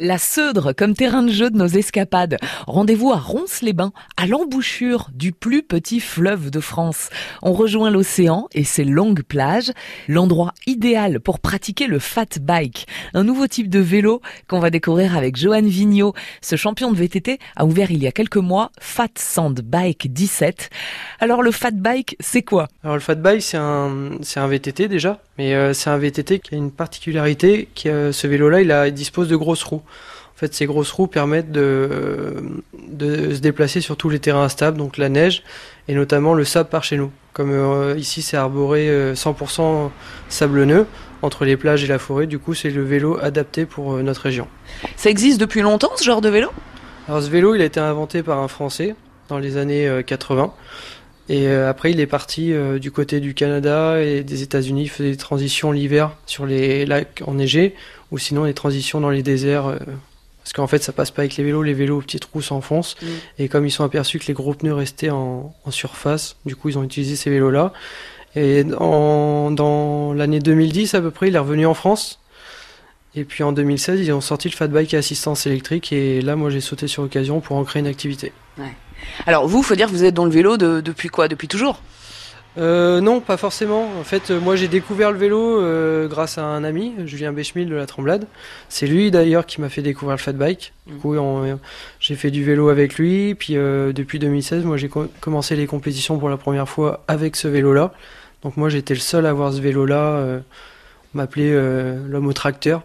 La Seudre comme terrain de jeu de nos escapades. Rendez-vous à Ronces-les-Bains, à l'embouchure du plus petit fleuve de France. On rejoint l'océan et ses longues plages, l'endroit idéal pour pratiquer le fat bike, un nouveau type de vélo qu'on va découvrir avec Johan Vigneault. Ce champion de VTT a ouvert il y a quelques mois Fat Sand Bike 17. Alors le fat bike, c'est quoi? Alors le fat bike, c'est un, c'est un VTT déjà, mais euh, c'est un VTT qui a une particularité, euh, ce vélo-là, il dispose de grosses roues. En fait, ces grosses roues permettent de, de se déplacer sur tous les terrains instables, donc la neige et notamment le sable par chez nous. Comme euh, ici, c'est arboré 100% euh, sablonneux entre les plages et la forêt, du coup, c'est le vélo adapté pour euh, notre région. Ça existe depuis longtemps ce genre de vélo? Alors ce vélo, il a été inventé par un Français dans les années 80. Et après, il est parti du côté du Canada et des États-Unis. Il faisait des transitions l'hiver sur les lacs enneigés ou sinon des transitions dans les déserts parce qu'en fait, ça passe pas avec les vélos. Les vélos aux petites roues s'enfoncent. Mm. Et comme ils sont aperçus que les gros pneus restaient en, surface, du coup, ils ont utilisé ces vélos-là. Et dans l'année 2010 à peu près, il est revenu en France. Et puis en 2016, ils ont sorti le Fat Bike à assistance électrique. Et là, moi, j'ai sauté sur l'occasion pour en créer une activité. Alors vous, faut dire que vous êtes dans le vélo depuis quoi? Depuis toujours? Euh, non, pas forcément. En fait, euh, moi j'ai découvert le vélo euh, grâce à un ami, Julien Béchemil de la Tremblade. C'est lui d'ailleurs qui m'a fait découvrir le fat bike. Du mm. coup, j'ai fait du vélo avec lui. Puis depuis 2016, moi j'ai commencé les compétitions pour la première fois avec ce vélo-là. Donc moi j'étais le seul à avoir ce vélo-là. on m'appelait l'homme au tracteur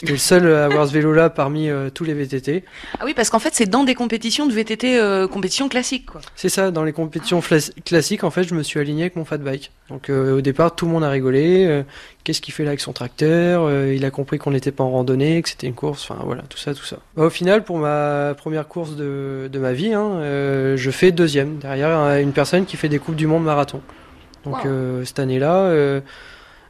J'étais le seul à avoir ce vélo-là parmi euh, tous les VTT. Ah oui, parce qu'en fait, c'est dans des compétitions de VTT, euh, compétitions classiques, quoi. C'est ça, dans les compétitions classiques, en fait, je me suis aligné avec mon fat bike. Donc euh, au départ, tout le monde a rigolé. Qu'est-ce qu'il fait là avec son tracteur Il a compris qu'on n'était pas en randonnée, que c'était une course. Enfin voilà, tout ça, tout ça. Bah, au final, pour ma première course de, de ma vie, hein, je fais deuxième derrière une personne qui fait des coupes du monde marathon. Donc cette année-là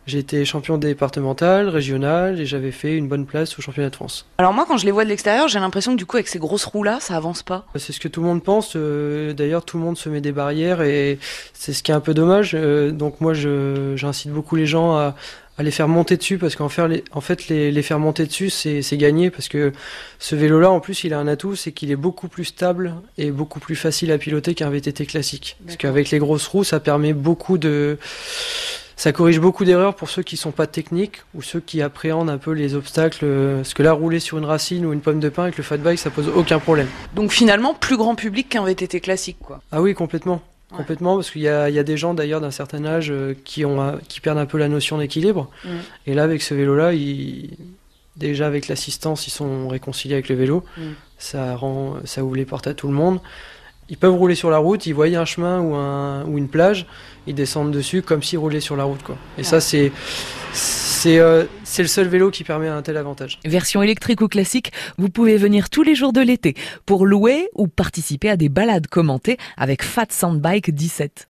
j'ai été champion départemental, régional et j'avais fait une bonne place au championnat de France. Alors moi quand je les vois de l'extérieur, j'ai l'impression que du coup avec ces grosses roues là, ça avance pas. C'est ce que tout le monde pense. Euh, d'ailleurs tout le monde se met des barrières et c'est ce qui est un peu dommage. Euh, donc moi j'incite beaucoup les gens à, les faire monter dessus parce qu'en faire en fait les, les, faire monter dessus c'est gagné parce que ce vélo là en plus il a un atout c'est qu'il est beaucoup plus stable et beaucoup plus facile à piloter qu'un VTT classique parce qu'avec les grosses roues ça permet beaucoup de ça corrige beaucoup d'erreurs pour ceux qui sont pas techniques ou ceux qui appréhendent un peu les obstacles. Euh, parce que là, rouler sur une racine ou une pomme de pain avec le fat bike, ça pose aucun problème. Donc finalement, plus grand public qu'un VTT classique, quoi. Ah oui, complètement. Complètement, parce qu'il y, y a, des gens d'ailleurs d'un certain âge euh, qui, ont, qui perdent un peu la notion d'équilibre. Mm. Et là, avec ce vélo-là, déjà avec l'assistance, ils sont réconciliés avec le vélo. Mm. Ça, rend, ça ouvre les portes à tout le monde. Ils peuvent rouler sur la route, ils voient un chemin ou, un, ou une plage, ils descendent dessus comme s'ils roulaient sur la route. Quoi. Et ça, c'est c'est euh, le seul vélo qui permet un tel avantage. Version électrique ou classique, vous pouvez venir tous les jours de l'été pour louer ou participer à des balades commentées avec Fat Soundbike 17.